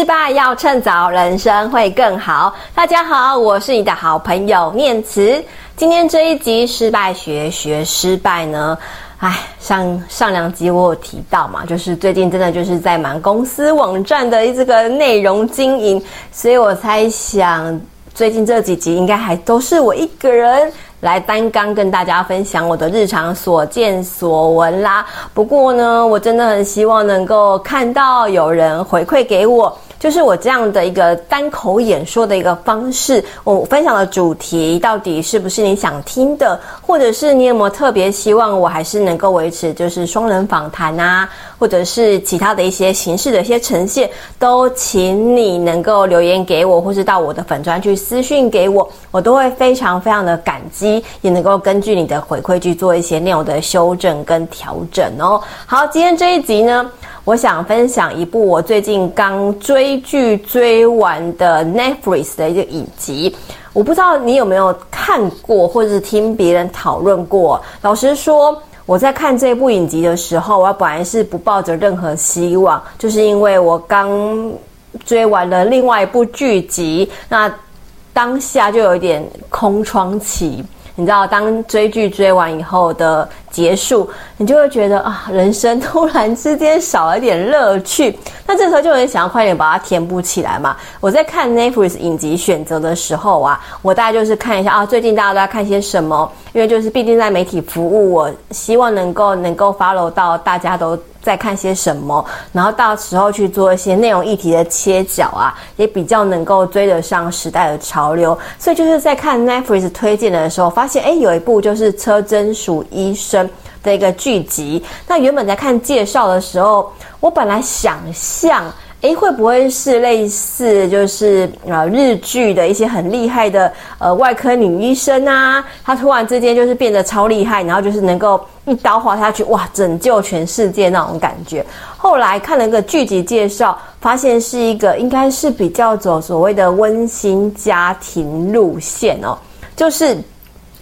失败要趁早，人生会更好。大家好，我是你的好朋友念慈。今天这一集失败学学失败呢，哎，上上两集我有提到嘛，就是最近真的就是在忙公司网站的这个内容经营，所以我猜想最近这几集应该还都是我一个人。来单刚跟大家分享我的日常所见所闻啦。不过呢，我真的很希望能够看到有人回馈给我。就是我这样的一个单口演说的一个方式，我分享的主题到底是不是你想听的，或者是你有没有特别希望我还是能够维持就是双人访谈啊，或者是其他的一些形式的一些呈现，都请你能够留言给我，或是到我的粉专去私讯给我，我都会非常非常的感激，也能够根据你的回馈去做一些内容的修正跟调整哦。好，今天这一集呢，我想分享一部我最近刚追剧追完的 Netflix 的一个影集，我不知道你有没有看过，或者是听别人讨论过。老实说，我在看这部影集的时候，我本来是不抱着任何希望，就是因为我刚追完了另外一部剧集，那当下就有一点空窗期。你知道，当追剧追完以后的结束，你就会觉得啊，人生突然之间少了点乐趣。那这时候就很想要快点把它填补起来嘛。我在看 Netflix 影集选择的时候啊，我大概就是看一下啊，最近大家都在看些什么。因为就是毕竟在媒体服务，我希望能够能够 follow 到大家都在看些什么，然后到时候去做一些内容议题的切角啊，也比较能够追得上时代的潮流。所以就是在看 Netflix 推荐的时候，发现诶有一部就是车真淑医生的一个剧集。那原本在看介绍的时候，我本来想象。诶，会不会是类似就是呃日剧的一些很厉害的呃外科女医生啊？她突然之间就是变得超厉害，然后就是能够一刀划下去，哇，拯救全世界那种感觉。后来看了一个剧集介绍，发现是一个应该是比较走所谓的温馨家庭路线哦，就是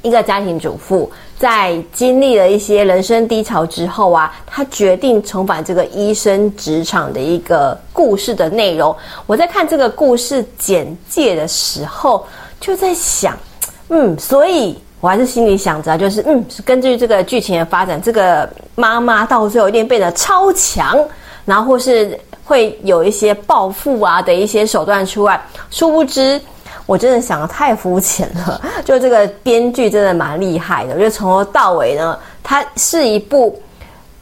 一个家庭主妇。在经历了一些人生低潮之后啊，他决定重返这个医生职场的一个故事的内容。我在看这个故事简介的时候，就在想，嗯，所以我还是心里想着，就是嗯，是根据这个剧情的发展，这个妈妈到最后一定变得超强，然后或是会有一些报复啊的一些手段出来，殊不知。我真的想得太肤浅了，就这个编剧真的蛮厉害的。就从头到尾呢，它是一部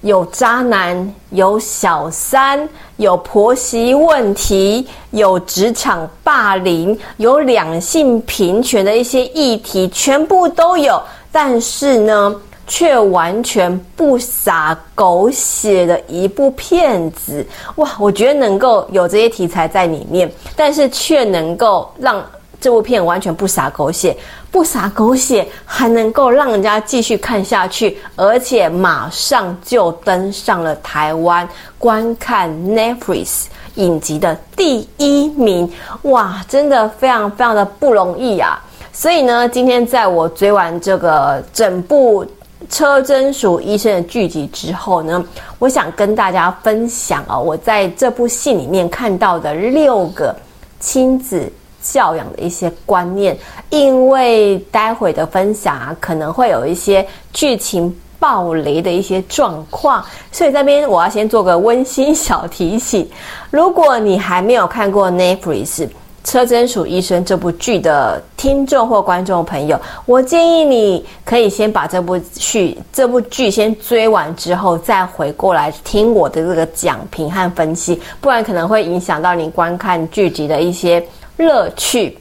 有渣男、有小三、有婆媳问题、有职场霸凌、有两性平权的一些议题，全部都有。但是呢，却完全不洒狗血的一部片子。哇，我觉得能够有这些题材在里面，但是却能够让。这部片完全不洒狗血，不洒狗血，还能够让人家继续看下去，而且马上就登上了台湾观看 Netflix 影集的第一名，哇，真的非常非常的不容易啊！所以呢，今天在我追完这个整部车真淑医生的剧集之后呢，我想跟大家分享啊，我在这部戏里面看到的六个亲子。教养的一些观念，因为待会的分享啊，可能会有一些剧情爆雷的一些状况，所以这边我要先做个温馨小提醒：如果你还没有看过 n e t f r i s 车真鼠医生这部剧的听众或观众朋友，我建议你可以先把这部剧这部剧先追完之后，再回过来听我的这个讲评和分析，不然可能会影响到你观看剧集的一些。乐趣，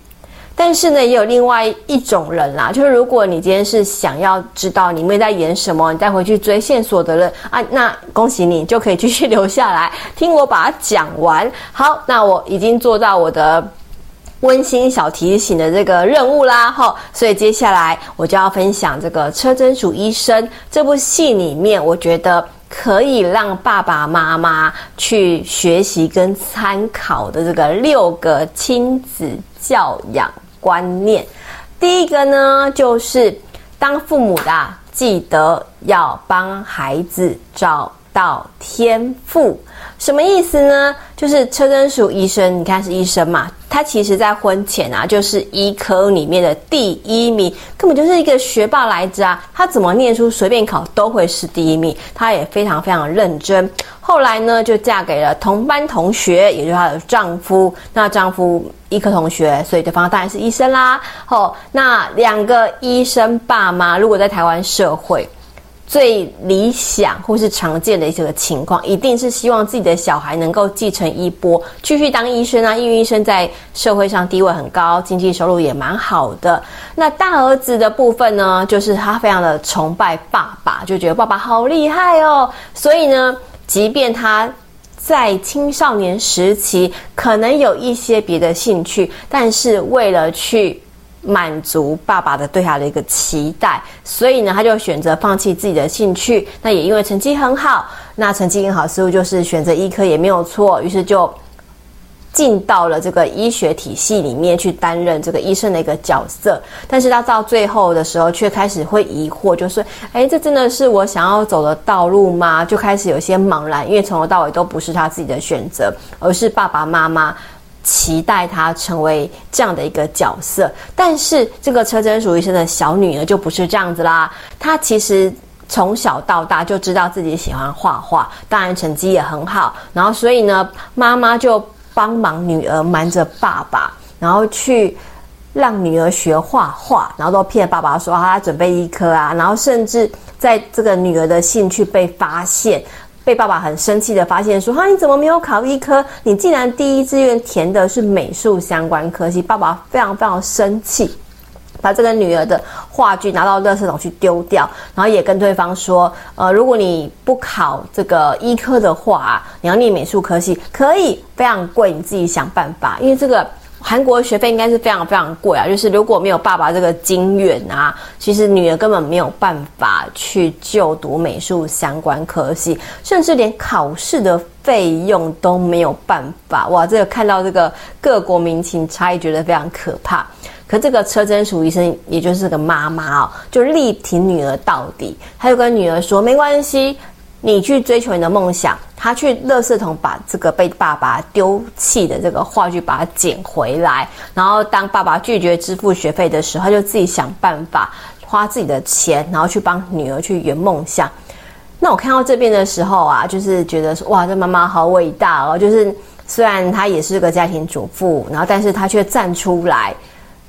但是呢，也有另外一种人啦，就是如果你今天是想要知道里面在演什么，你再回去追线索的人啊，那恭喜你，就可以继续留下来 听我把它讲完。好，那我已经做到我的温馨小提醒的这个任务啦，哈，所以接下来我就要分享这个车贞淑医生这部戏里面，我觉得。可以让爸爸妈妈去学习跟参考的这个六个亲子教养观念。第一个呢，就是当父母的记得要帮孩子找到天赋。什么意思呢？就是车贞淑医生，你看是医生嘛，他其实在婚前啊，就是医科里面的第一名，根本就是一个学霸来着啊。他怎么念书，随便考都会是第一名。他也非常非常认真。后来呢，就嫁给了同班同学，也就是她的丈夫。那丈夫医科同学，所以对方当然是医生啦。哦，那两个医生爸妈，如果在台湾社会，最理想或是常见的一个情况，一定是希望自己的小孩能够继承衣钵，继续当医生啊。因为医生在社会上地位很高，经济收入也蛮好的。那大儿子的部分呢，就是他非常的崇拜爸爸，就觉得爸爸好厉害哦。所以呢，即便他在青少年时期可能有一些别的兴趣，但是为了去满足爸爸的对他的一个期待，所以呢，他就选择放弃自己的兴趣。那也因为成绩很好，那成绩很好，似乎就是选择医科也没有错。于是就进到了这个医学体系里面去担任这个医生的一个角色。但是他到最后的时候，却开始会疑惑，就是诶，这真的是我想要走的道路吗？就开始有些茫然，因为从头到尾都不是他自己的选择，而是爸爸妈妈。期待他成为这样的一个角色，但是这个车贞淑医生的小女儿就不是这样子啦。她其实从小到大就知道自己喜欢画画，当然成绩也很好。然后所以呢，妈妈就帮忙女儿瞒着爸爸，然后去让女儿学画画，然后都骗爸爸说她准备医科啊。然后甚至在这个女儿的兴趣被发现。被爸爸很生气的发现说：“哈，你怎么没有考医科？你竟然第一志愿填的是美术相关科系。”爸爸非常非常生气，把这个女儿的画具拿到垃圾桶去丢掉，然后也跟对方说：“呃，如果你不考这个医科的话，你要念美术科系，可以非常贵，你自己想办法，因为这个。”韩国学费应该是非常非常贵啊，就是如果没有爸爸这个金援啊，其实女儿根本没有办法去就读美术相关科系，甚至连考试的费用都没有办法。哇，这个看到这个各国民情差异，觉得非常可怕。可这个车贞淑医生，也就是个妈妈哦，就力挺女儿到底，他就跟女儿说：“没关系。”你去追求你的梦想，他去垃圾桶把这个被爸爸丢弃的这个话剧把它捡回来，然后当爸爸拒绝支付学费的时候，他就自己想办法花自己的钱，然后去帮女儿去圆梦想。那我看到这边的时候啊，就是觉得说哇，这妈妈好伟大哦！就是虽然她也是个家庭主妇，然后但是她却站出来，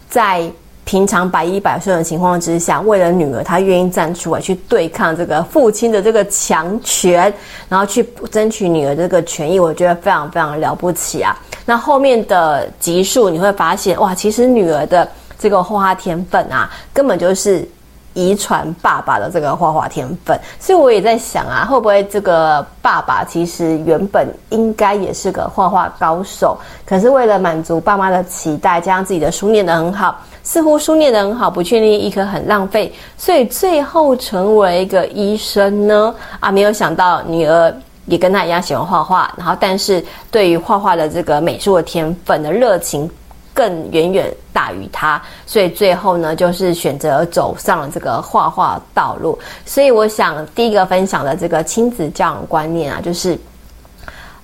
在。平常百依百顺的情况之下，为了女儿，她愿意站出来去对抗这个父亲的这个强权，然后去争取女儿这个权益，我觉得非常非常了不起啊！那后面的集数你会发现，哇，其实女儿的这个画画天分啊，根本就是。遗传爸爸的这个画画天分，所以我也在想啊，会不会这个爸爸其实原本应该也是个画画高手，可是为了满足爸妈的期待，加上自己的书念得很好，似乎书念得很好，不确定医科很浪费，所以最后成为一个医生呢？啊，没有想到女儿也跟他一样喜欢画画，然后但是对于画画的这个美术的天分的热情。更远远大于他，所以最后呢，就是选择走上了这个画画道路。所以我想，第一个分享的这个亲子教养观念啊，就是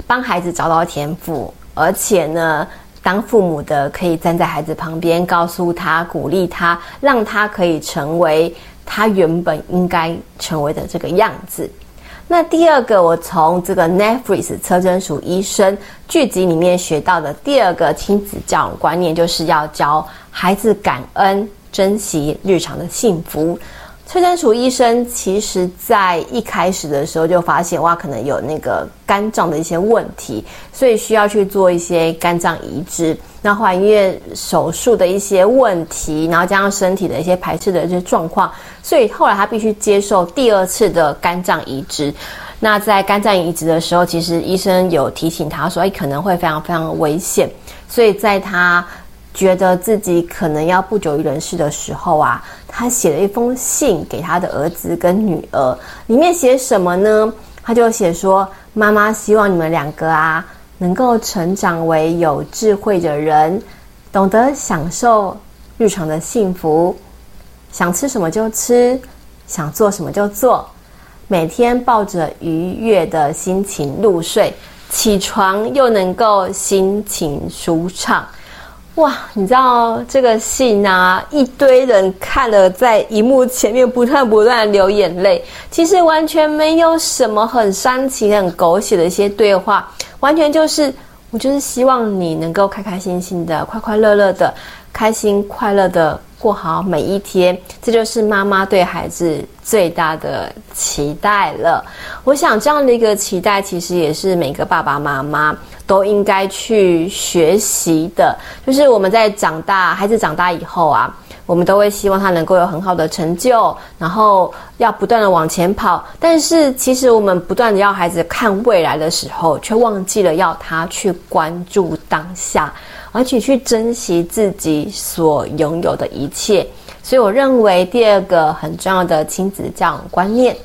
帮孩子找到天赋，而且呢，当父母的可以站在孩子旁边，告诉他、鼓励他，让他可以成为他原本应该成为的这个样子。那第二个，我从这个 Netflix 车贞淑医生剧集里面学到的第二个亲子教育观念，就是要教孩子感恩、珍惜日常的幸福。车贞淑医生其实在一开始的时候就发现，哇，可能有那个肝脏的一些问题，所以需要去做一些肝脏移植。那后来因为手术的一些问题，然后加上身体的一些排斥的一些状况，所以后来他必须接受第二次的肝脏移植。那在肝脏移植的时候，其实医生有提醒他说，哎，可能会非常非常危险。所以在他觉得自己可能要不久于人世的时候啊。他写了一封信给他的儿子跟女儿，里面写什么呢？他就写说：“妈妈希望你们两个啊，能够成长为有智慧的人，懂得享受日常的幸福，想吃什么就吃，想做什么就做。每天抱着愉悦的心情入睡，起床又能够心情舒畅。哇，你知道这个信啊，一堆人看了在荧幕前面不断不断流眼泪。其实完全没有什么很煽情、很狗血的一些对话，完全就是我就是希望你能够开开心心的、快快乐乐的、开心快乐的过好每一天。这就是妈妈对孩子最大的期待了。我想这样的一个期待，其实也是每个爸爸妈妈。都应该去学习的，就是我们在长大，孩子长大以后啊，我们都会希望他能够有很好的成就，然后要不断的往前跑。但是，其实我们不断的要孩子看未来的时候，却忘记了要他去关注当下，而且去珍惜自己所拥有的一切。所以，我认为第二个很重要的亲子教养观念，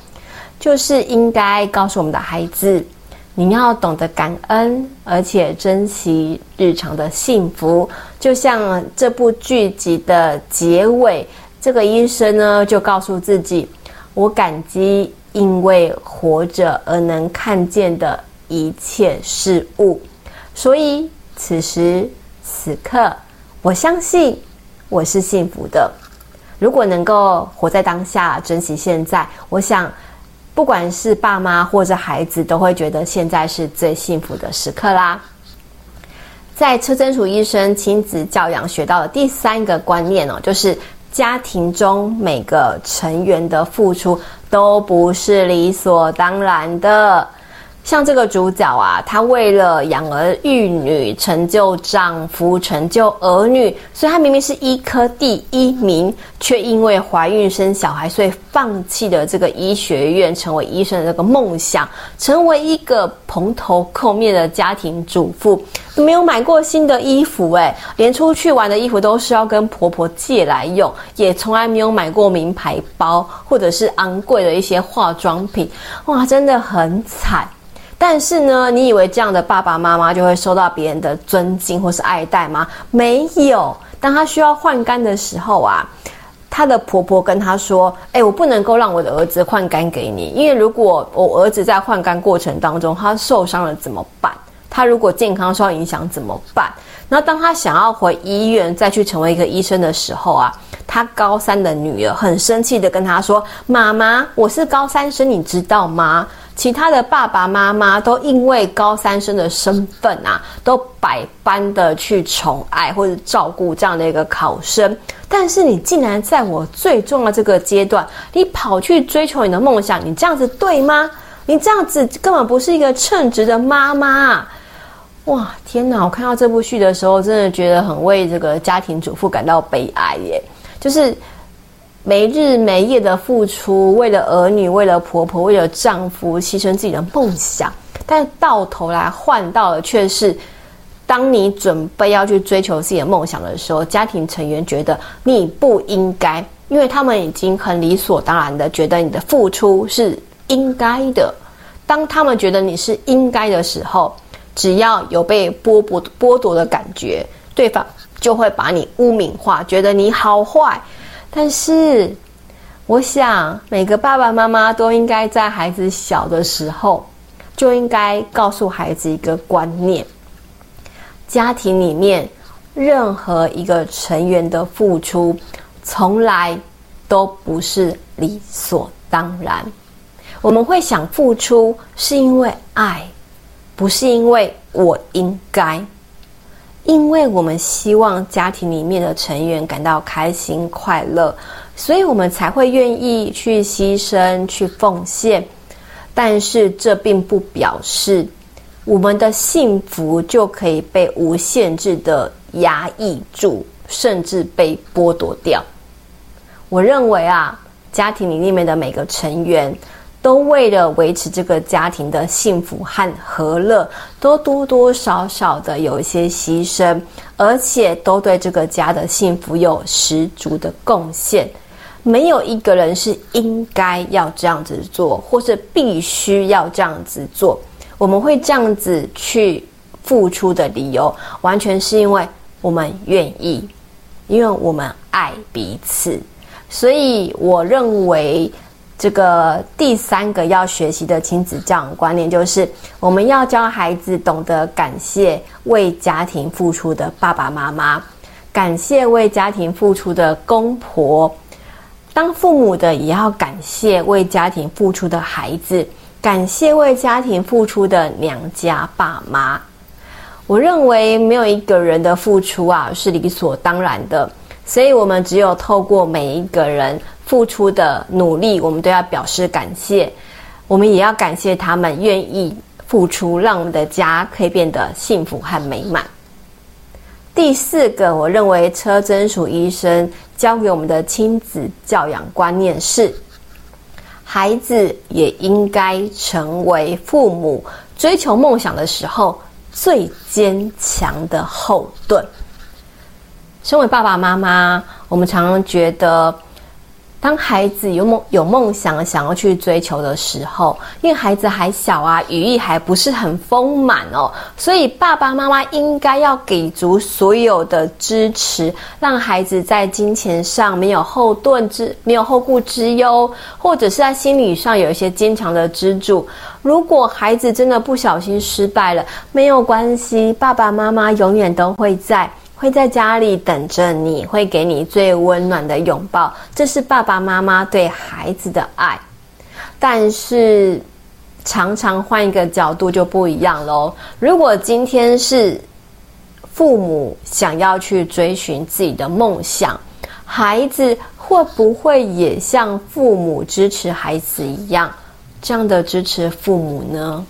就是应该告诉我们的孩子。你要懂得感恩，而且珍惜日常的幸福。就像这部剧集的结尾，这个医生呢就告诉自己：“我感激因为活着而能看见的一切事物。”所以此时此刻，我相信我是幸福的。如果能够活在当下，珍惜现在，我想。不管是爸妈或者孩子，都会觉得现在是最幸福的时刻啦。在车贞楚医生亲子教养学到的第三个观念哦，就是家庭中每个成员的付出都不是理所当然的。像这个主角啊，她为了养儿育女、成就丈夫、成就儿女，所以她明明是医科第一名，却因为怀孕生小孩，所以放弃了这个医学院，成为医生的这个梦想，成为一个蓬头垢面的家庭主妇，没有买过新的衣服，诶，连出去玩的衣服都是要跟婆婆借来用，也从来没有买过名牌包或者是昂贵的一些化妆品，哇，真的很惨。但是呢，你以为这样的爸爸妈妈就会受到别人的尊敬或是爱戴吗？没有。当她需要换肝的时候啊，她的婆婆跟她说：“哎，我不能够让我的儿子换肝给你，因为如果我儿子在换肝过程当中他受伤了怎么办？他如果健康受到影响怎么办？”然后当他想要回医院再去成为一个医生的时候啊，他高三的女儿很生气的跟他说：“妈妈，我是高三生，你知道吗？”其他的爸爸妈妈都因为高三生的身份啊，都百般的去宠爱或者照顾这样的一个考生，但是你竟然在我最重要的这个阶段，你跑去追求你的梦想，你这样子对吗？你这样子根本不是一个称职的妈妈！哇，天哪！我看到这部剧的时候，真的觉得很为这个家庭主妇感到悲哀耶，就是。没日没夜的付出，为了儿女，为了婆婆，为了丈夫，牺牲自己的梦想，但到头来换到的却是，当你准备要去追求自己的梦想的时候，家庭成员觉得你不应该，因为他们已经很理所当然的觉得你的付出是应该的。当他们觉得你是应该的时候，只要有被剥剥剥夺的感觉，对方就会把你污名化，觉得你好坏。但是，我想每个爸爸妈妈都应该在孩子小的时候，就应该告诉孩子一个观念：家庭里面任何一个成员的付出，从来都不是理所当然。我们会想付出，是因为爱，不是因为我应该。因为我们希望家庭里面的成员感到开心快乐，所以我们才会愿意去牺牲、去奉献。但是这并不表示我们的幸福就可以被无限制的压抑住，甚至被剥夺掉。我认为啊，家庭里面的每个成员。都为了维持这个家庭的幸福和和乐，都多多少少的有一些牺牲，而且都对这个家的幸福有十足的贡献。没有一个人是应该要这样子做，或是必须要这样子做。我们会这样子去付出的理由，完全是因为我们愿意，因为我们爱彼此。所以我认为。这个第三个要学习的亲子教养观念，就是我们要教孩子懂得感谢为家庭付出的爸爸妈妈，感谢为家庭付出的公婆。当父母的也要感谢为家庭付出的孩子，感谢为家庭付出的娘家爸妈。我认为没有一个人的付出啊是理所当然的，所以我们只有透过每一个人付出的努力，我们都要表示感谢。我们也要感谢他们愿意付出，让我们的家可以变得幸福和美满。第四个，我认为车真淑医生教给我们的亲子教养观念是：孩子也应该成为父母追求梦想的时候最坚强的后盾。身为爸爸妈妈，我们常常觉得，当孩子有梦有梦想，想要去追求的时候，因为孩子还小啊，羽翼还不是很丰满哦，所以爸爸妈妈应该要给足所有的支持，让孩子在金钱上没有后盾之没有后顾之忧，或者是在心理上有一些坚强的支柱。如果孩子真的不小心失败了，没有关系，爸爸妈妈永远都会在。会在家里等着你，会给你最温暖的拥抱，这是爸爸妈妈对孩子的爱。但是，常常换一个角度就不一样喽。如果今天是父母想要去追寻自己的梦想，孩子会不会也像父母支持孩子一样，这样的支持父母呢？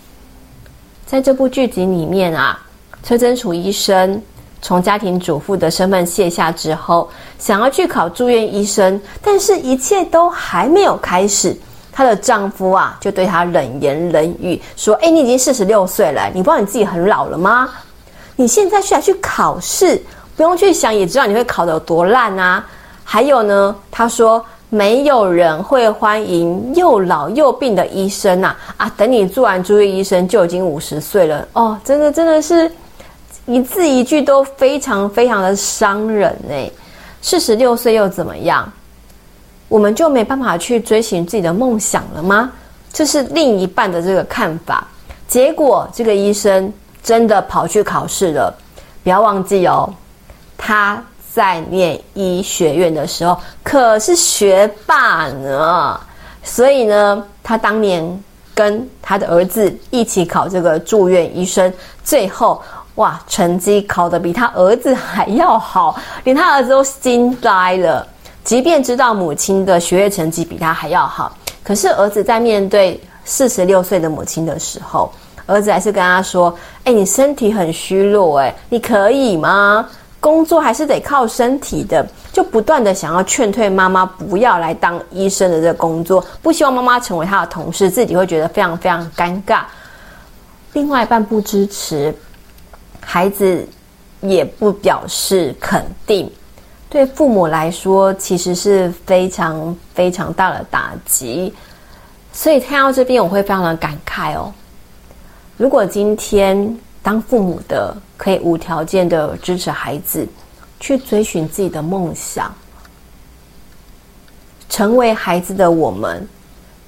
在这部剧集里面啊，车贞淑医生。从家庭主妇的身份卸下之后，想要去考住院医生，但是一切都还没有开始，她的丈夫啊就对她冷言冷语，说：“哎，你已经四十六岁了，你不知道你自己很老了吗？你现在需要去考试，不用去想，也知道你会考得有多烂啊。还有呢，他说没有人会欢迎又老又病的医生呐，啊，等你做完住院医生就已经五十岁了哦，真的真的是。”一字一句都非常非常的伤人哎，四十六岁又怎么样？我们就没办法去追寻自己的梦想了吗？这是另一半的这个看法。结果这个医生真的跑去考试了，不要忘记哦，他在念医学院的时候可是学霸呢，所以呢，他当年跟他的儿子一起考这个住院医生，最后。哇，成绩考得比他儿子还要好，连他儿子都惊呆了。即便知道母亲的学业成绩比他还要好，可是儿子在面对四十六岁的母亲的时候，儿子还是跟他说：“哎，你身体很虚弱，哎，你可以吗？工作还是得靠身体的。”就不断的想要劝退妈妈不要来当医生的这个工作，不希望妈妈成为他的同事，自己会觉得非常非常尴尬。另外一半不支持。孩子也不表示肯定，对父母来说其实是非常非常大的打击。所以看到这边，我会非常的感慨哦。如果今天当父母的可以无条件的支持孩子去追寻自己的梦想，成为孩子的我们，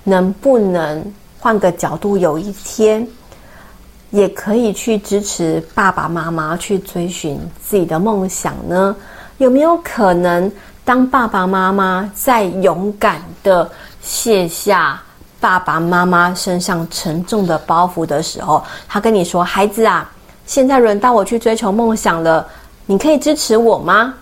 能不能换个角度，有一天，也可以去支持爸爸妈妈去追寻自己的梦想呢？有没有可能，当爸爸妈妈在勇敢的卸下爸爸妈妈身上沉重的包袱的时候，他跟你说：“孩子啊，现在轮到我去追求梦想了，你可以支持我吗？”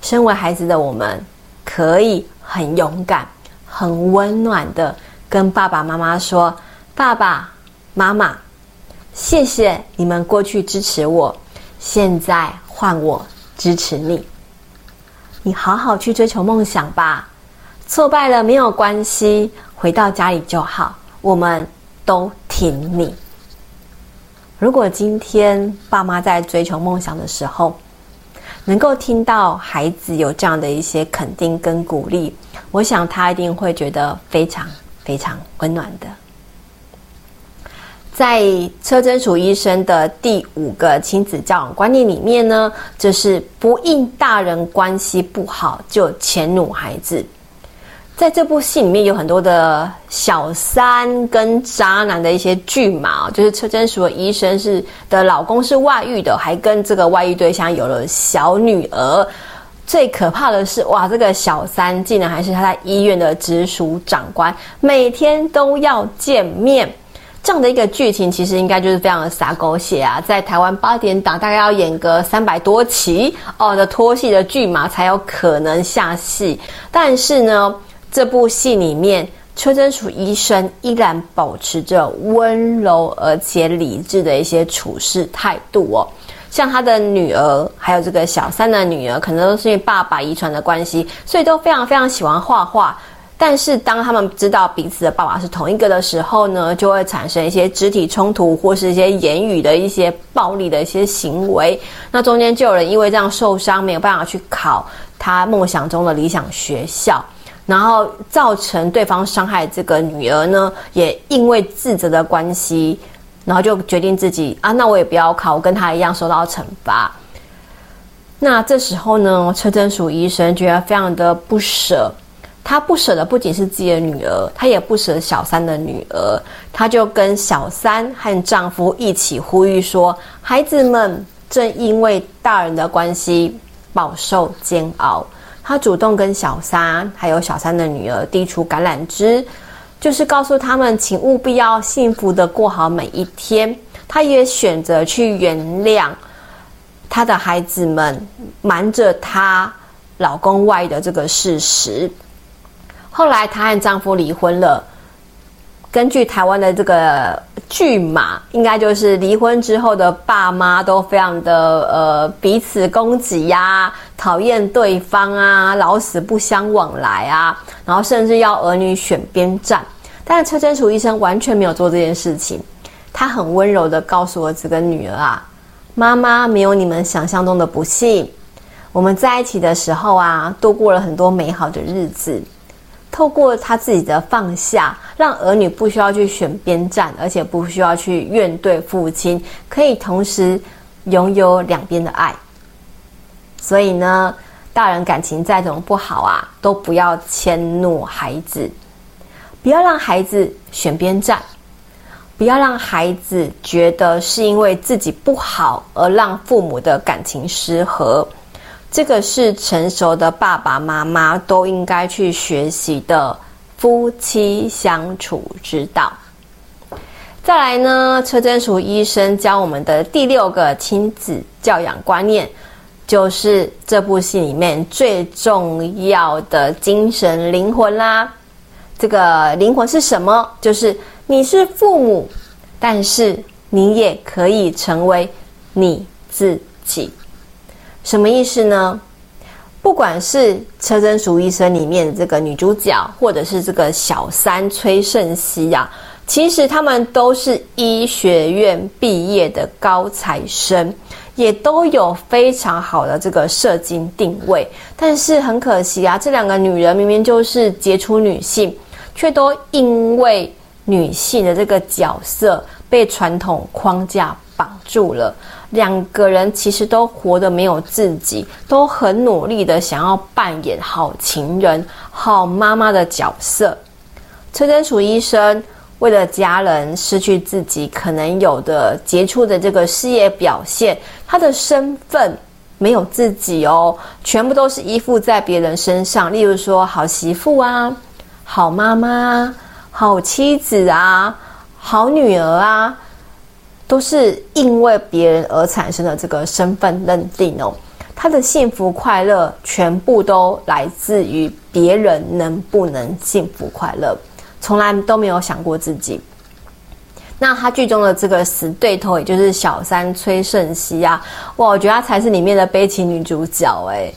身为孩子的我们，可以很勇敢、很温暖的跟爸爸妈妈说：“爸爸。”妈妈，谢谢你们过去支持我，现在换我支持你。你好好去追求梦想吧，挫败了没有关系，回到家里就好，我们都挺你。如果今天爸妈在追求梦想的时候，能够听到孩子有这样的一些肯定跟鼓励，我想他一定会觉得非常非常温暖的。在车贞淑医生的第五个亲子教养观念里面呢，就是不应大人关系不好就迁怒孩子。在这部戏里面有很多的小三跟渣男的一些剧码，就是车贞淑的医生是的老公是外遇的，还跟这个外遇对象有了小女儿。最可怕的是，哇，这个小三竟然还是他在医院的直属长官，每天都要见面。这样的一个剧情，其实应该就是非常的洒狗血啊！在台湾八点档，大概要演个三百多期哦的拖戏的剧码，才有可能下戏。但是呢，这部戏里面，邱贞淑医生依然保持着温柔而且理智的一些处事态度哦。像他的女儿，还有这个小三的女儿，可能都是因为爸爸遗传的关系，所以都非常非常喜欢画画。但是当他们知道彼此的爸爸是同一个的时候呢，就会产生一些肢体冲突，或是一些言语的一些暴力的一些行为。那中间就有人因为这样受伤，没有办法去考他梦想中的理想学校，然后造成对方伤害这个女儿呢，也因为自责的关系，然后就决定自己啊，那我也不要考，我跟他一样受到惩罚。那这时候呢，车贞淑医生觉得非常的不舍。他不舍的不仅是自己的女儿，他也不舍小三的女儿。他就跟小三和丈夫一起呼吁说：“孩子们正因为大人的关系饱受煎熬。”他主动跟小三还有小三的女儿递出橄榄枝，就是告诉他们，请务必要幸福的过好每一天。他也选择去原谅他的孩子们瞒着她老公外的这个事实。后来，她和丈夫离婚了。根据台湾的这个剧码，应该就是离婚之后的爸妈都非常的呃彼此攻击呀、啊，讨厌对方啊，老死不相往来啊，然后甚至要儿女选边站。但是车贞淑医生完全没有做这件事情，他很温柔的告诉我这个女儿啊，妈妈没有你们想象中的不幸，我们在一起的时候啊，度过了很多美好的日子。透过他自己的放下，让儿女不需要去选边站，而且不需要去怨对父亲，可以同时拥有两边的爱。所以呢，大人感情再怎么不好啊，都不要迁怒孩子，不要让孩子选边站，不要让孩子觉得是因为自己不好而让父母的感情失和。这个是成熟的爸爸妈妈都应该去学习的夫妻相处之道。再来呢，车贞淑医生教我们的第六个亲子教养观念，就是这部戏里面最重要的精神灵魂啦。这个灵魂是什么？就是你是父母，但是你也可以成为你自己。什么意思呢？不管是车贞淑医生里面的这个女主角，或者是这个小三崔胜熙啊，其实他们都是医学院毕业的高材生，也都有非常好的这个射精定位。但是很可惜啊，这两个女人明明就是杰出女性，却都因为女性的这个角色被传统框架绑住了。两个人其实都活得没有自己，都很努力的想要扮演好情人、好妈妈的角色。车贞淑医生为了家人失去自己可能有的杰出的这个事业表现，他的身份没有自己哦，全部都是依附在别人身上。例如说，好媳妇啊，好妈妈，好妻子啊，好女儿啊。都是因为别人而产生的这个身份认定哦，他的幸福快乐全部都来自于别人能不能幸福快乐，从来都没有想过自己。那他剧中的这个死对头，也就是小三崔胜熙啊，哇，我觉得他才是里面的悲情女主角哎，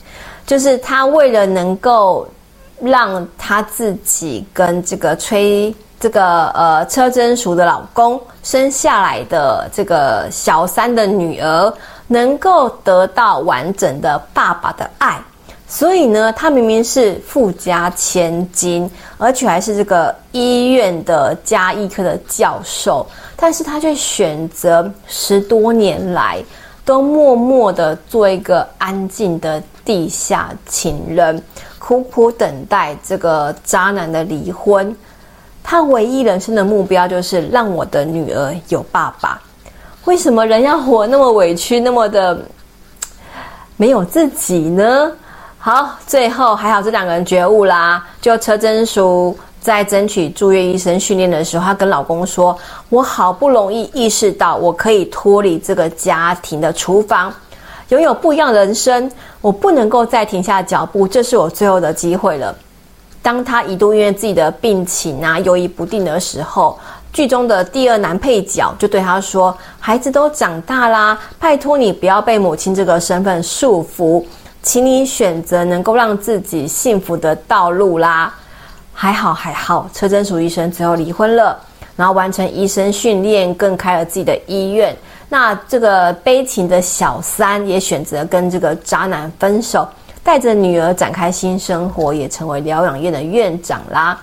就是他为了能够让他自己跟这个崔。这个呃，车真淑的老公生下来的这个小三的女儿，能够得到完整的爸爸的爱，所以呢，她明明是富家千金，而且还是这个医院的家医科的教授，但是她却选择十多年来都默默的做一个安静的地下情人。苦苦等待这个渣男的离婚。他唯一人生的目标就是让我的女儿有爸爸。为什么人要活那么委屈，那么的没有自己呢？好，最后还好这两个人觉悟啦。就车贞淑在争取住院医生训练的时候，她跟老公说：“我好不容易意识到我可以脱离这个家庭的厨房，拥有不一样的人生，我不能够再停下脚步，这是我最后的机会了。”当他一度因为自己的病情啊犹豫不定的时候，剧中的第二男配角就对他说：“孩子都长大啦，拜托你不要被母亲这个身份束缚，请你选择能够让自己幸福的道路啦。”还好还好，车贞淑医生最后离婚了，然后完成医生训练，更开了自己的医院。那这个悲情的小三也选择跟这个渣男分手。带着女儿展开新生活，也成为疗养院的院长啦。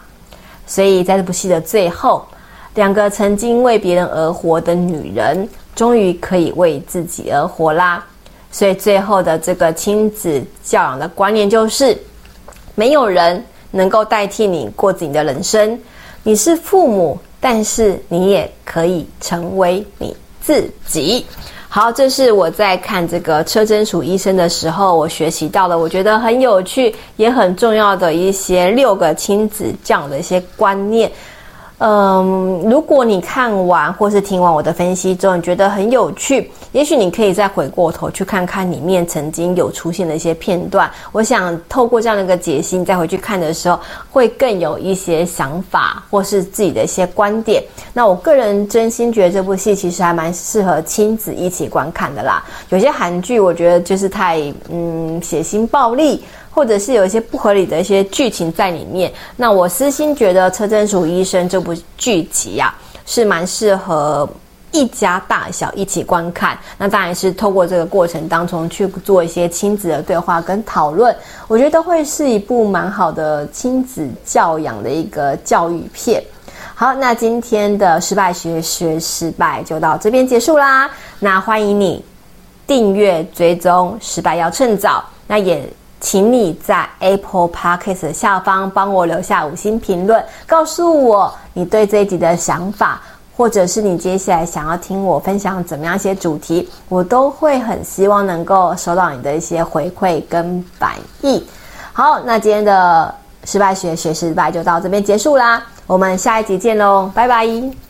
所以在这部戏的最后，两个曾经为别人而活的女人，终于可以为自己而活啦。所以最后的这个亲子教养的观念就是：没有人能够代替你过自己的人生。你是父母，但是你也可以成为你自己。好，这是我在看这个车真鼠医生的时候，我学习到的，我觉得很有趣，也很重要的一些六个亲子这样的一些观念。嗯，如果你看完或是听完我的分析之后，你觉得很有趣，也许你可以再回过头去看看里面曾经有出现的一些片段。我想透过这样的一个解析，你再回去看的时候，会更有一些想法或是自己的一些观点。那我个人真心觉得这部戏其实还蛮适合亲子一起观看的啦。有些韩剧我觉得就是太嗯血腥暴力。或者是有一些不合理的一些剧情在里面，那我私心觉得《车贞淑医生》这部剧集呀、啊，是蛮适合一家大小一起观看。那当然是透过这个过程当中去做一些亲子的对话跟讨论，我觉得会是一部蛮好的亲子教养的一个教育片。好，那今天的失败学学失败就到这边结束啦。那欢迎你订阅追踪，失败要趁早。那也。请你在 Apple Podcast 下方帮我留下五星评论，告诉我你对这一集的想法，或者是你接下来想要听我分享怎么样一些主题，我都会很希望能够收到你的一些回馈跟反应。好，那今天的失败学学失败就到这边结束啦，我们下一集见喽，拜拜。